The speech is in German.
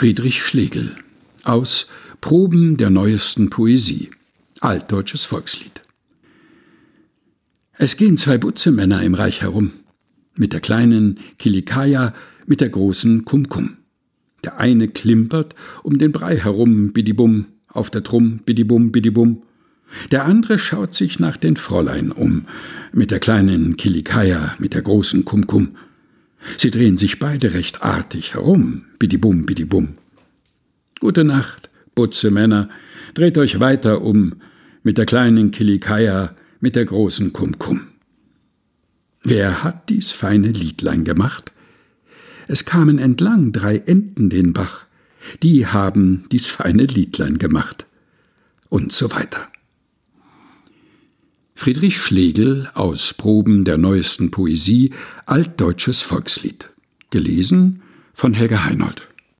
Friedrich Schlegel aus Proben der neuesten Poesie Altdeutsches Volkslied Es gehen zwei Butzemänner im Reich herum, mit der kleinen Kilikaya, mit der großen Kumkum. Der eine klimpert um den Brei herum, bidibum, auf der Trumm, bidibum, bidibum. Der andere schaut sich nach den Fräulein um, mit der kleinen Kilikaya, mit der großen Kumkum. Sie drehen sich beide recht artig herum, bidibum, bidibum. Gute Nacht, Butze Männer, dreht euch weiter um, mit der kleinen Kilikaya, mit der großen Kumkum. Wer hat dies feine Liedlein gemacht? Es kamen entlang drei Enten den Bach, die haben dies feine Liedlein gemacht. Und so weiter. Friedrich Schlegel aus Proben der neuesten Poesie Altdeutsches Volkslied. Gelesen von Helga Heinold.